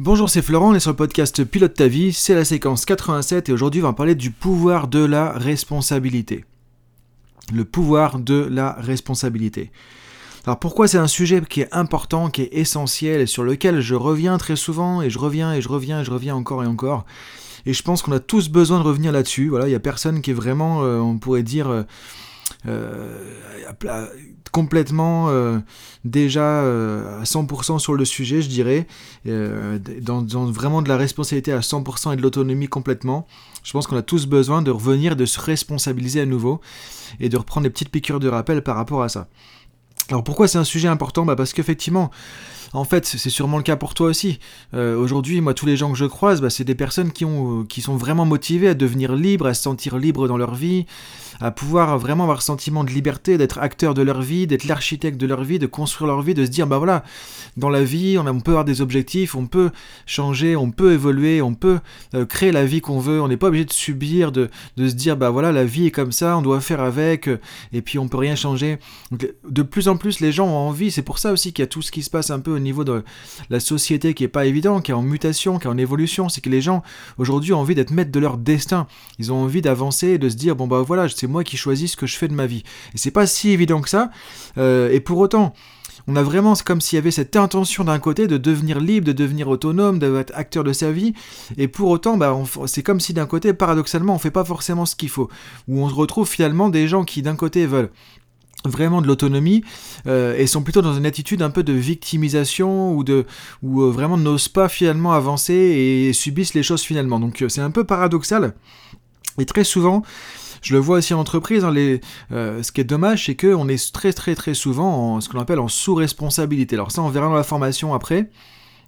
Bonjour, c'est Florent, on est sur le podcast Pilote ta vie, c'est la séquence 87 et aujourd'hui on va parler du pouvoir de la responsabilité. Le pouvoir de la responsabilité. Alors pourquoi c'est un sujet qui est important, qui est essentiel et sur lequel je reviens très souvent et je reviens et je reviens et je reviens encore et encore. Et je pense qu'on a tous besoin de revenir là-dessus. Voilà, il n'y a personne qui est vraiment, euh, on pourrait dire, euh, complètement euh, déjà euh, à 100% sur le sujet, je dirais, dans, vraiment de la responsabilité à 100% et de l'autonomie complètement. Je pense qu'on a tous besoin de revenir, de se responsabiliser à nouveau et de reprendre des petites piqûres de rappel par rapport à ça. Alors pourquoi c'est un sujet important? Bah Parce qu'effectivement, en fait, c'est sûrement le cas pour toi aussi. Euh, aujourd'hui, moi, tous les gens que je croise, bah, c'est des personnes qui, ont, euh, qui sont vraiment motivées à devenir libres, à se sentir libres dans leur vie, à pouvoir vraiment avoir le sentiment de liberté, d'être acteur de leur vie, d'être l'architecte de leur vie, de construire leur vie, de se dire, bah voilà, dans la vie, on, peut avoir des objectifs, on peut changer, on peut évoluer, on peut euh, créer la vie qu'on veut, on n'est pas obligé de subir, de, de, se dire, bah voilà, la vie est comme ça, on doit faire avec, et puis on peut rien changer. Donc, de plus en plus, les gens ont envie, c'est pour ça aussi qu'il y a tout ce qui se passe un peu au niveau de la société qui est pas évident, qui est en mutation, qui est en évolution, c'est que les gens aujourd'hui ont envie d'être maîtres de leur destin. Ils ont envie d'avancer et de se dire bon bah voilà, c'est moi qui choisis ce que je fais de ma vie. Et c'est pas si évident que ça. Euh, et pour autant, on a vraiment comme s'il y avait cette intention d'un côté de devenir libre, de devenir autonome, d'être acteur de sa vie, et pour autant, bah, c'est comme si d'un côté, paradoxalement, on fait pas forcément ce qu'il faut, où on se retrouve finalement des gens qui d'un côté veulent vraiment de l'autonomie euh, et sont plutôt dans une attitude un peu de victimisation ou de ou euh, vraiment n'osent pas finalement avancer et subissent les choses finalement. Donc euh, c'est un peu paradoxal et très souvent je le vois aussi en entreprise, hein, les, ce qui est dommage, c'est qu'on est très très très souvent en ce qu'on appelle en sous-responsabilité. Alors ça, on verra dans la formation après.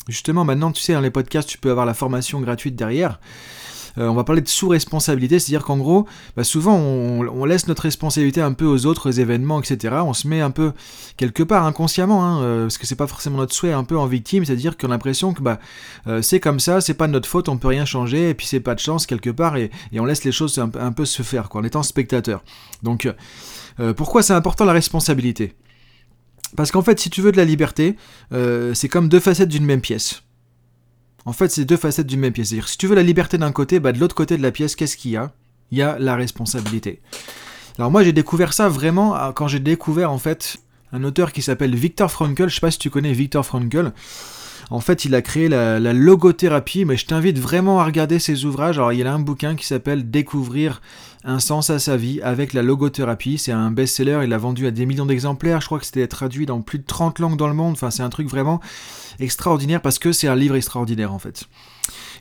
Justement, maintenant, tu sais, dans les podcasts, tu peux avoir la formation gratuite derrière. Euh, on va parler de sous-responsabilité, c'est-à-dire qu'en gros, bah, souvent on, laisse notre responsabilité un peu aux autres événements, etc. On se met un peu quelque part inconsciemment, hein, euh, parce que c'est pas forcément notre souhait, un peu en victime, c'est-à-dire qu'on a l'impression que bah, euh, c'est comme ça, c'est pas de notre faute, on peut rien changer, et puis c'est pas de chance quelque part, et, on laisse les choses un, peu se faire, quoi, en étant spectateur. Donc, pourquoi c'est important la responsabilité? Parce qu'en fait, si tu veux de la liberté, c'est comme deux facettes d'une même pièce. En fait, c'est deux facettes d'une même pièce. C'est-à-dire, si tu veux la liberté d'un côté, bah, de l'autre côté de la pièce, qu'est-ce qu'il y a? Il y a la responsabilité. Alors moi, j'ai découvert ça vraiment ah, quand j'ai découvert en fait un auteur qui s'appelle Victor Frankl. Je sais pas si tu connais Victor Frankl. En fait, il a créé la, logothérapie, mais je t'invite vraiment à regarder ses ouvrages. Alors, il y a un bouquin qui s'appelle Découvrir un sens à sa vie avec la logothérapie. C'est un best-seller, il a vendu à des millions d'exemplaires. Je crois que c'était traduit dans plus de 30 langues dans le monde. Enfin, c'est un truc vraiment extraordinaire parce que c'est un livre extraordinaire en fait.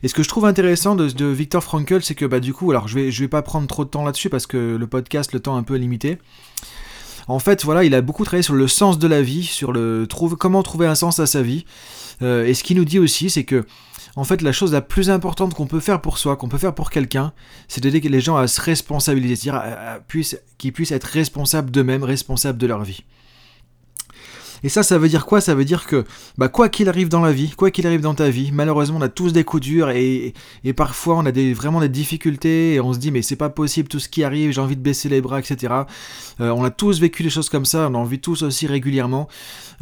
Et ce que je trouve intéressant de, Victor Frankl, c'est que bah du coup, alors je vais, je vais pas prendre trop de temps là-dessus parce que le podcast, le temps est un peu limité. En fait, voilà, il a beaucoup travaillé sur le sens de la vie, sur le comment trouver un sens à sa vie. Euh, et ce qu'il nous dit aussi, c'est que en fait, la chose la plus importante qu'on peut faire pour soi, qu'on peut faire pour quelqu'un, c'est d'aider les gens à se responsabiliser, c'est-à-dire qu'ils puissent être responsables d'eux-mêmes, responsables de leur vie. Et ça, ça veut dire quoi? Ça veut dire que, bah, quoi qu'il arrive dans la vie, quoi qu'il arrive dans ta vie, malheureusement, on a tous des coups durs et, parfois on a des, vraiment des difficultés et on se dit, mais c'est pas possible tout ce qui arrive, j'ai envie de baisser les bras, etc. Euh, on a tous vécu des choses comme ça, on en vit tous aussi régulièrement.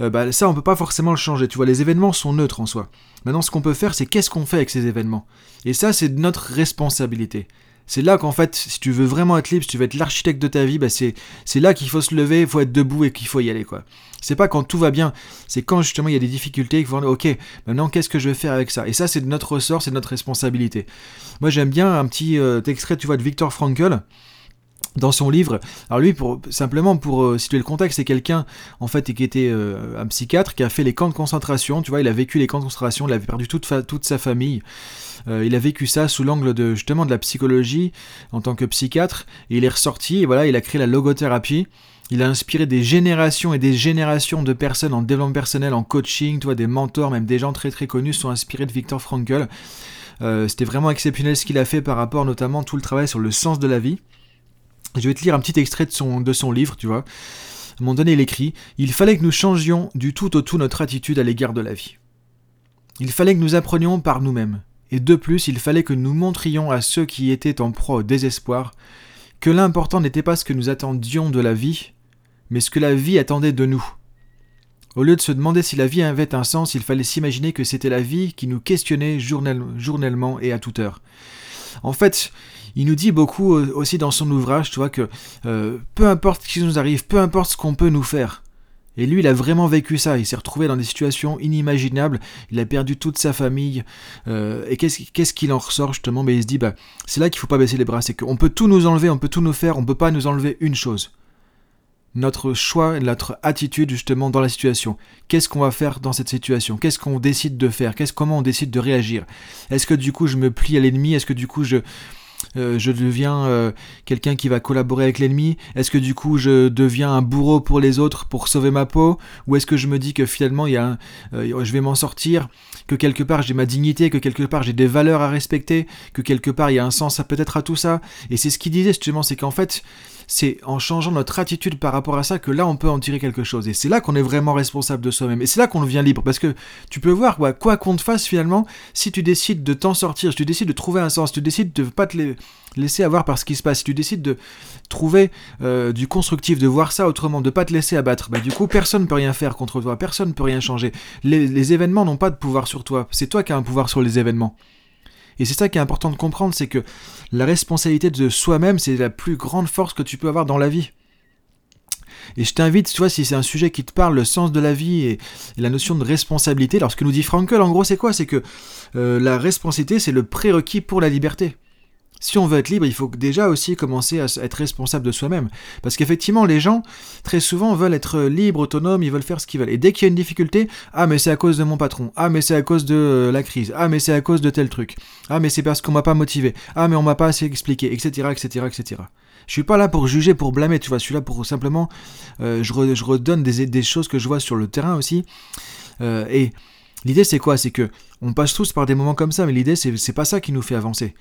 Euh, bah, ça, on peut pas forcément le changer. Tu vois, les événements sont neutres en soi. Maintenant, ce qu'on peut faire, c'est qu'est-ce qu'on fait avec ces événements? Et ça, c'est notre responsabilité. C'est là qu'en fait, si tu veux vraiment être libre, si tu veux être l'architecte de ta vie, bah c'est, là qu'il faut se lever, il faut être debout et qu'il faut y aller. quoi. C'est pas quand tout va bien, c'est quand justement il y a des difficultés qu'il faut dire, ok, maintenant qu'est-ce que je vais faire avec ça? Et ça, c'est de notre ressort, c'est de notre responsabilité. Moi, j'aime bien un petit euh, extrait, tu vois, de Victor Frankl dans son livre. Alors lui, simplement pour euh, situer le contexte, c'est quelqu'un en fait qui était euh, un psychiatre qui a fait les camps de concentration. Tu vois, il a vécu les camps de concentration, il avait perdu toute, toute sa famille. Euh, il a vécu ça sous l'angle de justement de la psychologie en tant que psychiatre. Et il est ressorti et voilà, il a créé la logothérapie. Il a inspiré des générations et des générations de personnes en développement personnel, en coaching, tu vois, des mentors, même des gens très très connus sont inspirés de Viktor Frankl. C'était vraiment exceptionnel ce qu'il a fait par rapport notamment tout le travail sur le sens de la vie. Je vais te lire un petit extrait de son, de son livre, tu vois. À un moment donné, il écrit Il fallait que nous changions du tout au tout notre attitude à l'égard de la vie. Il fallait que nous apprenions par nous-mêmes. Et de plus, il fallait que nous montrions à ceux qui étaient en proie au désespoir que l'important n'était pas ce que nous attendions de la vie, mais ce que la vie attendait de nous. Au lieu de se demander si la vie avait un sens, il fallait s'imaginer que c'était la vie qui nous questionnait journellement et à toute heure. En fait, il nous dit beaucoup euh, aussi dans son ouvrage, tu vois, que euh, peu importe ce qui nous arrive, peu importe ce qu'on peut nous faire. Et lui, il a vraiment vécu ça. Il s'est retrouvé dans des situations inimaginables. Il a perdu toute sa famille. Euh, et qu'est-ce qu'il en ressort justement? Mais il se dit, bah, c'est là qu'il faut pas baisser les bras. C'est qu'on peut tout nous enlever, on peut tout nous faire, on peut pas nous enlever une chose notre choix, notre attitude justement dans la situation. Qu'est-ce qu'on va faire dans cette situation? Qu'est-ce qu'on décide de faire? Qu'est-ce comment on décide de réagir? Est-ce que du coup je me plie à l'ennemi? Est-ce que du coup je euh, je deviens euh, quelqu'un qui va collaborer avec l'ennemi. Est-ce que du coup je deviens un bourreau pour les autres pour sauver ma peau? Ou est-ce que je me dis que finalement il y a euh, je vais m'en sortir? Que quelque part j'ai ma dignité Que quelque part j'ai des valeurs à respecter Que quelque part il y a un sens à peut-être à tout ça. Et c'est ce qu'il disait justement, c'est qu'en fait c'est en changeant notre attitude par rapport à ça que là on peut en tirer quelque chose. Et c'est là qu'on est vraiment responsable de soi-même. Et c'est là qu'on devient libre. Parce que tu peux voir quoi, qu'on te fasse finalement, si tu décides de t'en sortir, si tu décides de trouver un sens, si tu décides de ne pas te laisser avoir par ce qui se passe, si tu décides de trouver euh, du constructif, de voir ça autrement, de pas te laisser abattre, bah du coup personne ne peut rien faire contre toi, personne ne peut rien changer. Les événements n'ont pas de pouvoir sur toi, c'est toi qui as un pouvoir sur les événements. Et c'est ça qui est important de comprendre, c'est que la responsabilité de soi-même, c'est la plus grande force que tu peux avoir dans la vie. Et je t'invite, tu vois, si c'est un sujet qui te parle, le sens de la vie et, la notion de responsabilité, alors ce que nous dit Frankel, en gros, c'est quoi? C'est que euh, la responsabilité, c'est le prérequis pour la liberté si on veut être libre, il faut déjà aussi commencer à être responsable de soi-même. Parce qu'effectivement, les gens, très souvent, veulent être libres, autonomes, ils veulent faire ce qu'ils veulent. Et dès qu'il y a une difficulté, ah, mais c'est à cause de mon patron. Ah, mais c'est à cause de euh, la crise. Ah, mais c'est à cause de tel truc. Ah, mais c'est parce qu'on m'a pas motivé. Ah, mais on m'a pas assez expliqué, etc., etc., etc. Je suis pas là pour juger, pour blâmer, tu vois. Je suis là pour simplement, euh, je, redonne des, choses que je vois sur le terrain aussi. Euh, et l'idée, c'est quoi? C'est que on passe tous par des moments comme ça, mais l'idée, c'est pas ça qui nous fait avancer.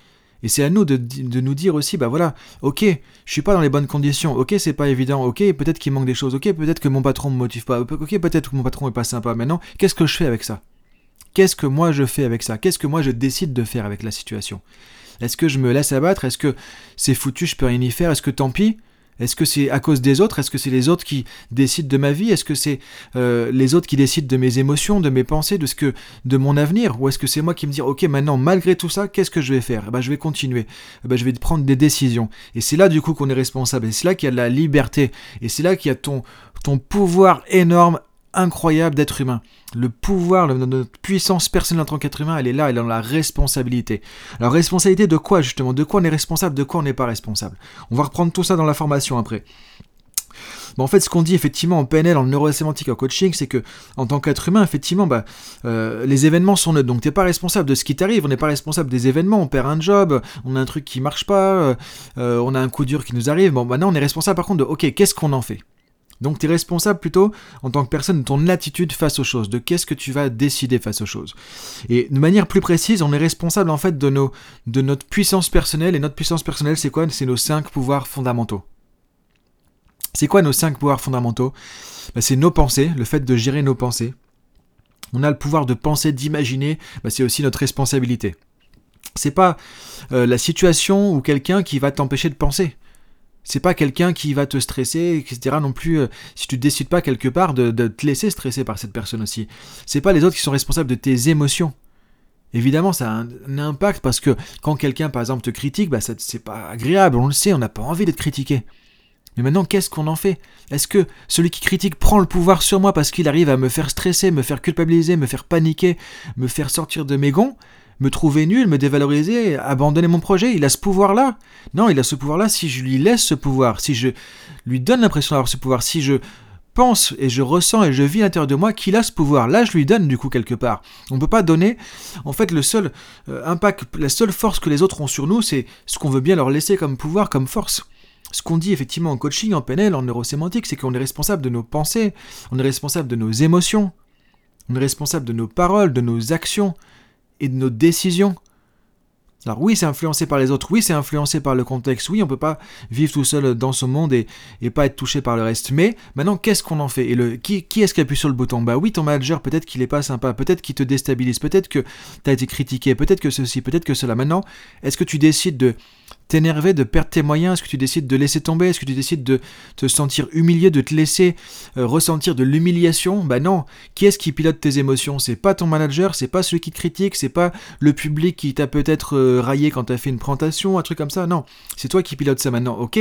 Et c'est à nous de, nous dire aussi, bah voilà, ok, je suis pas dans les bonnes conditions, ok, c'est pas évident, ok, peut-être qu'il manque des choses, ok, peut-être que mon patron me motive pas, ok, peut-être que mon patron est pas sympa. Maintenant, qu'est-ce que je fais avec ça? Qu'est-ce que moi je fais avec ça? Qu'est-ce que moi je décide de faire avec la situation? Est-ce que je me laisse abattre? Est-ce que c'est foutu, je peux rien y faire? Est-ce que tant pis? Est-ce que c'est à cause des autres? Est-ce que c'est les autres qui décident de ma vie? Est-ce que c'est euh, les autres qui décident de mes émotions, de mes pensées, de ce que, de mon avenir? Ou est-ce que c'est moi qui me dis, ok, maintenant, malgré tout ça, qu'est-ce que je vais faire? Eh ben, Je vais continuer. Eh ben, je vais prendre des décisions. Et c'est là, du coup, qu'on est responsable. Et c'est là qu'il y a la liberté. Et c'est là qu'il y a ton, ton pouvoir énorme incroyable d'être humain. Le pouvoir, notre puissance personnelle en tant qu'être humain, elle est là, elle est dans la responsabilité. Alors responsabilité de quoi justement? De quoi on est responsable De quoi on n'est pas responsable? On va reprendre tout ça dans la formation après. en fait, ce qu'on dit effectivement en PNL, en neurosémantique, en coaching, c'est que en tant qu'être humain, effectivement, bah, euh, les événements sont neutres. Donc, t'es pas responsable de ce qui t'arrive. On n'est pas responsable des événements. On perd un job, on a un truc qui marche pas, euh, euh, on a un coup dur qui nous arrive. Bon, maintenant, on est responsable par contre de, ok, qu'est-ce qu'on en fait? Donc tu es responsable plutôt en tant que personne de ton attitude face aux choses, de qu'est-ce que tu vas décider face aux choses. Et de manière plus précise, on est responsable en fait de, nos, de notre puissance personnelle, et notre puissance personnelle c'est quoi? C'est nos cinq pouvoirs fondamentaux. C'est quoi nos cinq pouvoirs fondamentaux? Bah, C'est nos pensées, le fait de gérer nos pensées. On a le pouvoir de penser, d'imaginer, bah, c'est aussi notre responsabilité. C'est pas euh, la situation ou quelqu'un qui va t'empêcher de penser. C'est pas quelqu'un qui va te stresser, etc. non plus, euh, si tu décides pas quelque part de, te laisser stresser par cette personne aussi. C'est pas les autres qui sont responsables de tes émotions. Évidemment, ça a un, impact parce que quand quelqu'un, par exemple, te critique, bah, c'est pas agréable, on le sait, on n'a pas envie d'être critiqué. Mais maintenant, qu'est-ce qu'on en fait? Est-ce que celui qui critique prend le pouvoir sur moi parce qu'il arrive à me faire stresser, me faire culpabiliser, me faire paniquer, me faire sortir de mes gonds? Me trouver nul, me dévaloriser, abandonner mon projet. Il a ce pouvoir-là. Non, il a ce pouvoir-là si je lui laisse ce pouvoir, si je lui donne l'impression d'avoir ce pouvoir, si je pense et je ressens et je vis à l'intérieur de moi qu'il a ce pouvoir. Là, je lui donne du coup quelque part. On ne peut pas donner. En fait, le seul euh, impact, la seule force que les autres ont sur nous, c'est ce qu'on veut bien leur laisser comme pouvoir, comme force. Ce qu'on dit effectivement en coaching, en PNL, en neurosémantique, c'est qu'on est responsable de nos pensées, on est responsable de nos émotions, on est responsable de nos paroles, de nos actions, et de nos décisions. Alors oui, c'est influencé par les autres, oui, c'est influencé par le contexte, oui, on ne peut pas vivre tout seul dans ce monde et, et pas être touché par le reste. Mais maintenant, qu'est-ce qu'on en fait? Et le, qui, qui est-ce qui appuie sur le bouton? Bah oui, ton manager, peut-être qu'il n'est pas sympa, peut-être qu'il te déstabilise, peut-être que tu as été critiqué, peut-être que ceci, peut-être que cela. Maintenant, est-ce que tu décides de t'énerver, de perdre tes moyens? Est-ce que tu décides de laisser tomber? Est-ce que tu décides de te sentir humilié, de te laisser euh, ressentir de l'humiliation? Bah non. Qui est-ce qui pilote tes émotions? C'est pas ton manager, c'est pas celui qui te critique, c'est pas le public qui t'a peut-être euh, raillé quand t'as fait une présentation, un truc comme ça. Non, c'est toi qui pilote ça maintenant. Ok?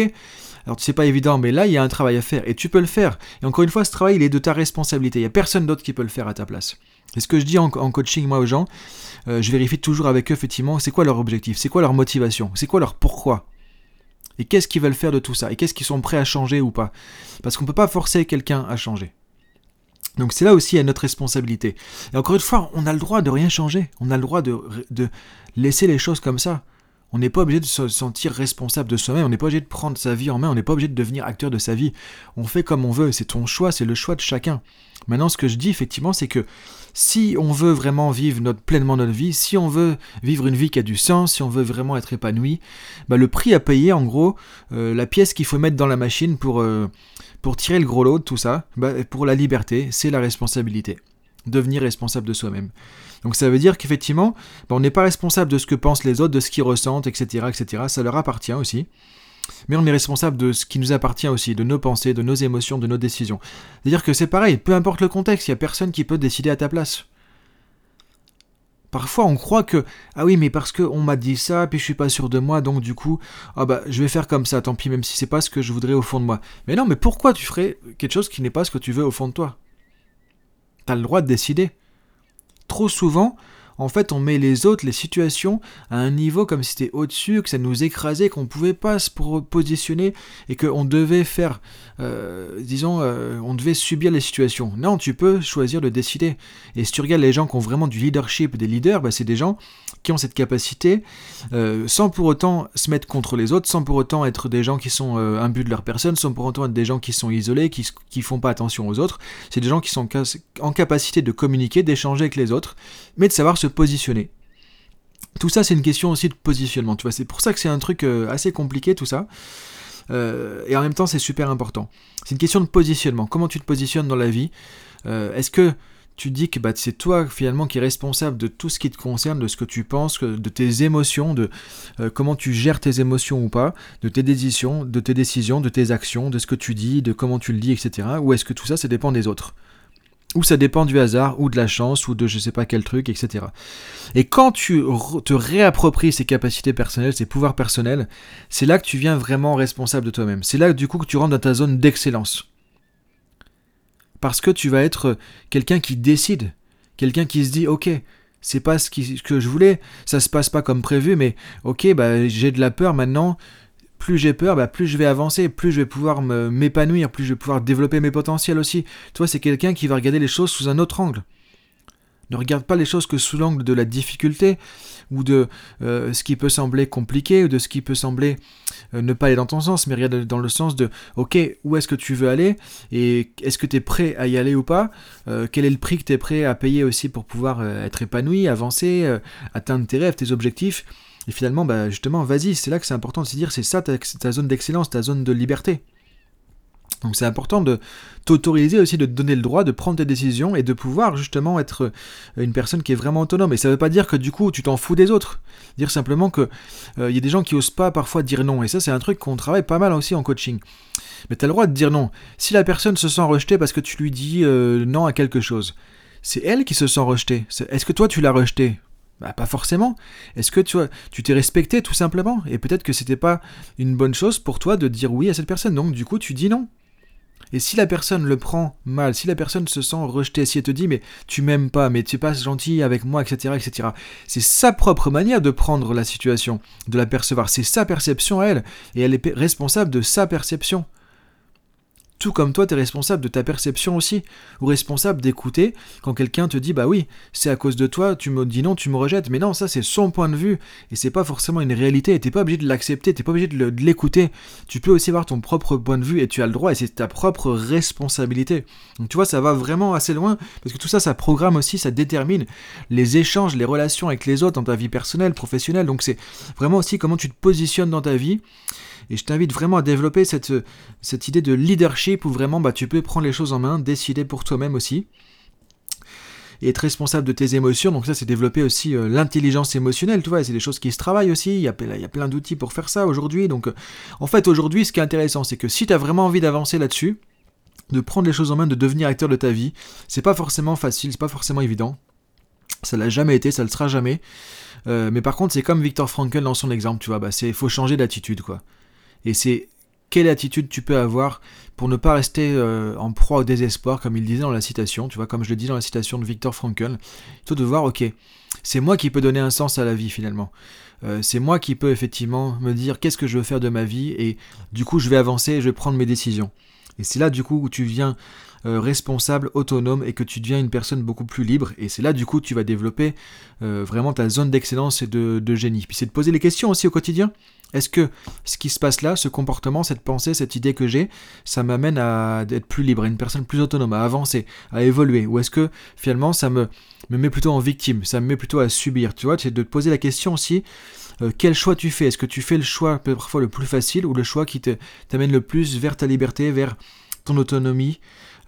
Alors c'est pas évident, mais là il y a un travail à faire et tu peux le faire. Et encore une fois, ce travail il est de ta responsabilité. Il y a personne d'autre qui peut le faire à ta place. Et ce que je dis en, coaching moi aux gens, euh, je vérifie toujours avec eux effectivement, c'est quoi leur objectif, c'est quoi leur motivation, c'est quoi leur pourquoi. Et qu'est-ce qu'ils veulent faire de tout ça Et qu'est-ce qu'ils sont prêts à changer ou pas Parce qu'on ne peut pas forcer quelqu'un à changer. Donc c'est là aussi à notre responsabilité. Et encore une fois, on a le droit de rien changer. On a le droit de, de laisser les choses comme ça. On n'est pas obligé de se sentir responsable de soi-même, on n'est pas obligé de prendre sa vie en main, on n'est pas obligé de devenir acteur de sa vie. On fait comme on veut, c'est ton choix, c'est le choix de chacun. Maintenant, ce que je dis effectivement, c'est que si on veut vraiment vivre pleinement notre vie, si on veut vivre une vie qui a du sens, si on veut vraiment être épanoui, bah, le prix à payer, en gros, euh, la pièce qu'il faut mettre dans la machine pour, euh, pour tirer le gros lot de tout ça, bah, pour la liberté, c'est la responsabilité. Devenir responsable de soi-même. Donc ça veut dire qu'effectivement, ben, on n'est pas responsable de ce que pensent les autres, de ce qu'ils ressentent, etc., etc. Ça leur appartient aussi. Mais on est responsable de ce qui nous appartient aussi, de nos pensées, de nos émotions, de nos décisions. C'est-à-dire que c'est pareil, peu importe le contexte, il n'y a personne qui peut décider à ta place. Parfois, on croit que ah oui, mais parce qu'on m'a dit ça, puis je suis pas sûr de moi, donc du coup, ah bah je vais faire comme ça, tant pis, même si c'est pas ce que je voudrais au fond de moi. Mais non, mais pourquoi tu ferais quelque chose qui n'est pas ce que tu veux au fond de toi? T'as le droit de décider trop souvent, en fait, on met les autres, les situations, à un niveau comme si c'était au-dessus, que ça nous écrasait, qu'on pouvait pas se positionner et qu'on devait faire, euh, disons, euh, on devait subir les situations. Non, tu peux choisir de décider. Et si tu regardes les gens qui ont vraiment du leadership, des leaders, bah, c'est des gens qui ont cette capacité, euh, sans pour autant se mettre contre les autres, sans pour autant être des gens qui sont imbus de leur personne, sans pour autant être des gens qui sont isolés, qui ne font pas attention aux autres. C'est des gens qui sont en capacité de communiquer, d'échanger avec les autres, mais de savoir se positionner. Tout ça, c'est une question aussi de positionnement. Tu vois, c'est pour ça que c'est un truc euh, assez compliqué tout ça. Euh, et en même temps, c'est super important. C'est une question de positionnement. Comment tu te positionnes dans la vie? Euh, Est-ce que tu dis que bah, c'est toi finalement qui es responsable de tout ce qui te concerne, de ce que tu penses, de tes émotions, de comment tu gères tes émotions ou pas, décisions, de tes décisions, de tes actions, de ce que tu dis, de comment tu le dis, etc. Ou est-ce que tout ça, ça dépend des autres? Ou ça dépend du hasard, ou de la chance, ou de je sais pas quel truc, etc. Et quand tu te réappropries ces capacités personnelles, ces pouvoirs personnels, c'est là que tu viens vraiment responsable de toi-même. C'est là du coup que tu rentres dans ta zone d'excellence. Parce que tu vas être quelqu'un qui décide, quelqu'un qui se dit ok, c'est pas ce, que je voulais, ça se passe pas comme prévu, mais ok, bah j'ai de la peur maintenant, plus j'ai peur, bah, plus je vais avancer, plus je vais pouvoir m'épanouir, plus je vais pouvoir développer mes potentiels aussi. Toi, c'est quelqu'un qui va regarder les choses sous un autre angle. Ne regarde pas les choses que sous l'angle de la difficulté ou de euh, ce qui peut sembler compliqué ou de ce qui peut sembler ne pas aller dans ton sens, mais regarde dans le sens de ok, où est-ce que tu veux aller et est-ce que tu es prêt à y aller ou pas? Euh, Quel est le prix que tu es prêt à payer aussi pour pouvoir être épanoui, avancer, atteindre tes rêves, tes objectifs? Et finalement, bah, justement, vas-y, c'est là que c'est important de se dire, c'est ça ta zone d'excellence, ta zone de liberté. Donc c'est important de t'autoriser aussi, de te donner le droit de prendre tes décisions et de pouvoir justement être une personne qui est vraiment autonome. Et ça ne veut pas dire que du coup tu t'en fous des autres. Dire simplement que il euh, y a des gens qui osent pas parfois dire non. Et ça c'est un truc qu'on travaille pas mal aussi en coaching. Mais tu as le droit de dire non. Si la personne se sent rejetée parce que tu lui dis euh, non à quelque chose, c'est elle qui se sent rejetée. Est-ce que toi tu l'as rejetée? Bah, pas forcément. Est-ce que tu tu t'es respecté tout simplement? Et peut-être que c'était pas une bonne chose pour toi de dire oui à cette personne. Donc du coup, tu dis non. Et si la personne le prend mal, si la personne se sent rejetée, si elle te dit mais tu m'aimes pas, mais tu es pas gentil avec moi, etc., etc., c'est sa propre manière de prendre la situation, de la percevoir. C'est sa perception à elle, et elle est responsable de sa perception. Tout comme toi, tu es responsable de ta perception aussi, ou responsable d'écouter quand quelqu'un te dit bah oui, c'est à cause de toi, tu me dis non, tu me rejettes, mais non, ça c'est son point de vue, et c'est pas forcément une réalité, et t'es pas obligé de l'accepter, t'es pas obligé de l'écouter, tu peux aussi avoir ton propre point de vue, et tu as le droit, et c'est ta propre responsabilité. Donc tu vois, ça va vraiment assez loin, parce que tout ça, ça programme aussi, ça détermine les échanges, les relations avec les autres dans ta vie personnelle, professionnelle, donc c'est vraiment aussi comment tu te positionnes dans ta vie, et je t'invite vraiment à développer cette, cette idée de leadership où vraiment bah, tu peux prendre les choses en main, décider pour toi-même aussi. et être responsable de tes émotions. Donc ça, c'est développer aussi euh, l'intelligence émotionnelle, tu vois, c'est des choses qui se travaillent aussi, il y a, plein d'outils pour faire ça aujourd'hui. Donc euh, en fait, aujourd'hui, ce qui est intéressant, c'est que si tu as vraiment envie d'avancer là-dessus, de prendre les choses en main, de devenir acteur de ta vie, c'est pas forcément facile, c'est pas forcément évident. Ça l'a jamais été, ça le sera jamais. Euh, mais par contre, c'est comme Victor Frankl dans son exemple, tu vois, bah, c'est faut changer d'attitude, quoi. Et c'est quelle attitude tu peux avoir pour ne pas rester euh, en proie au désespoir, comme il disait dans la citation, tu vois, comme je le dis dans la citation de Victor Frankl, plutôt de voir, ok, c'est moi qui peux donner un sens à la vie finalement. Euh, c'est moi qui peux effectivement me dire qu'est-ce que je veux faire de ma vie et du coup je vais avancer et je vais prendre mes décisions. Et c'est là du coup où tu viens euh, responsable, autonome et que tu deviens une personne beaucoup plus libre. Et c'est là du coup tu vas développer vraiment ta zone d'excellence et de génie. Puis c'est de poser les questions aussi au quotidien. Est-ce que ce qui se passe là, ce comportement, cette pensée, cette idée que j'ai, ça m'amène à être plus libre, à une personne plus autonome, à avancer, à évoluer? Ou est-ce que finalement ça me, me met plutôt en victime, ça me met plutôt à subir? Tu vois, c'est de te poser la question aussi, euh, quel choix tu fais? Est-ce que tu fais le choix parfois le plus facile ou le choix qui t'amène le plus vers ta liberté, vers ton autonomie,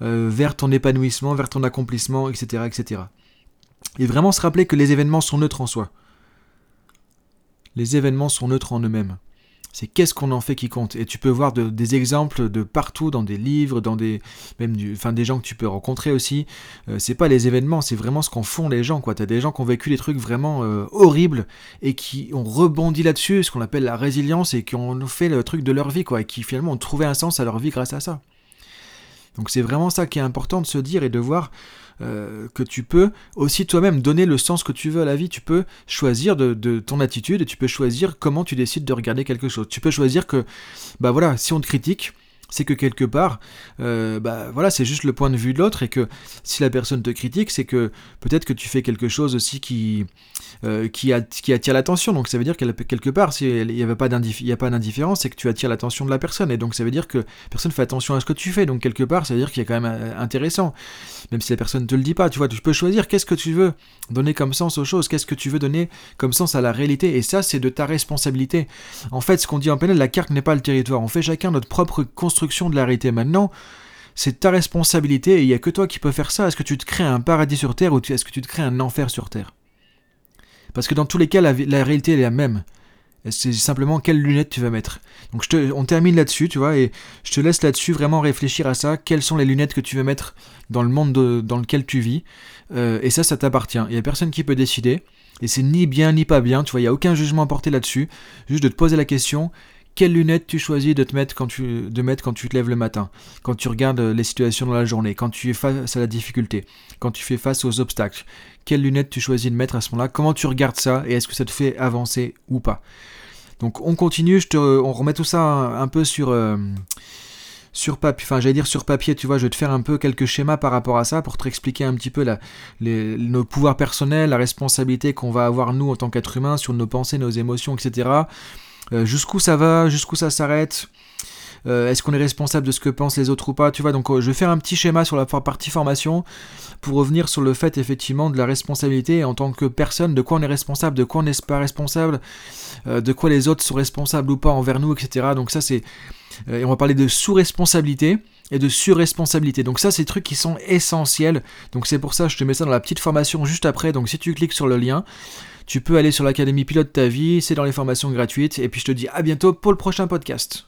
euh, vers ton épanouissement, vers ton accomplissement, etc., etc. Et vraiment se rappeler que les événements sont neutres en soi les événements sont neutres en eux-mêmes. C'est qu'est-ce qu'on en fait qui compte. Et tu peux voir des exemples de partout, dans des livres, dans des même du, des gens que tu peux rencontrer aussi. Euh, c'est pas les événements, c'est vraiment ce qu'en font les gens. Quoi, t'as des gens qui ont vécu des trucs vraiment euh, horribles et qui ont rebondi là-dessus, ce qu'on appelle la résilience, et qui ont fait le truc de leur vie, quoi, et qui finalement ont trouvé un sens à leur vie grâce à ça. Donc c'est vraiment ça qui est important de se dire et de voir euh, que tu peux aussi toi-même donner le sens que tu veux à la vie. Tu peux choisir de, ton attitude et tu peux choisir comment tu décides de regarder quelque chose. Tu peux choisir que, bah voilà, si on te critique, c'est que quelque part, euh, bah voilà, c'est juste le point de vue de l'autre et que si la personne te critique, c'est que peut-être que tu fais quelque chose aussi qui, euh, qui, attire l'attention. Donc ça veut dire que quelque part, s'il n'y a pas d'indifférence, c'est que tu attires l'attention de la personne. Et donc ça veut dire que personne fait attention à ce que tu fais. Donc quelque part, ça veut dire qu'il y a quand même euh, intéressant. Même si la personne ne te le dit pas, tu vois, tu peux choisir qu'est-ce que tu veux donner comme sens aux choses, qu'est-ce que tu veux donner comme sens à la réalité. Et ça, c'est de ta responsabilité. En fait, ce qu'on dit en PNL, la carte n'est pas le territoire. On fait chacun notre propre construction de la réalité. Maintenant, c'est ta responsabilité et il n'y a que toi qui peux faire ça. Est-ce que tu te crées un paradis sur Terre ou est-ce que tu te crées un enfer sur Terre? Parce que dans tous les cas, la, réalité elle est la même. C'est simplement quelles lunettes tu vas mettre. Donc je te, on termine là-dessus, tu vois, et je te laisse là-dessus vraiment réfléchir à ça. Quelles sont les lunettes que tu veux mettre dans le monde dans lequel tu vis? Euh, Et ça, ça t'appartient. Il n'y a personne qui peut décider. Et c'est ni bien ni pas bien, tu vois, il n'y a aucun jugement à porter là-dessus. Juste de te poser la question, quelles lunettes tu choisis de te mettre quand tu, de mettre quand tu te lèves le matin, quand tu regardes les situations dans la journée, quand tu es face à la difficulté, quand tu fais face aux obstacles. Quelles lunettes tu choisis de mettre à ce moment-là Comment tu regardes ça et est-ce que ça te fait avancer ou pas Donc on continue, on remet tout ça un, peu sur euh, sur papier, enfin j'allais dire sur papier, tu vois, je vais te faire un peu quelques schémas par rapport à ça pour te expliquer un petit peu nos pouvoirs personnels, la responsabilité qu'on va avoir nous en tant qu'être humain sur nos pensées, nos émotions, etc. Euh, jusqu'où ça va, jusqu'où ça s'arrête. Euh, est-ce qu'on est responsable de ce que pensent les autres ou pas Tu vois, donc euh, je vais faire un petit schéma sur la partie formation pour revenir sur le fait effectivement de la responsabilité en tant que personne, de quoi on est responsable, de quoi on n'est pas responsable, de quoi les autres sont responsables ou pas envers nous, etc. Donc ça c'est... et on va parler de sous-responsabilité et de sur-responsabilité. Donc ça, c'est des trucs qui sont essentiels. Donc c'est pour ça, je te mets ça dans la petite formation juste après. Donc si tu cliques sur le lien, tu peux aller sur l'académie pilote ta vie, c'est dans les formations gratuites, et puis je te dis à bientôt pour le prochain podcast.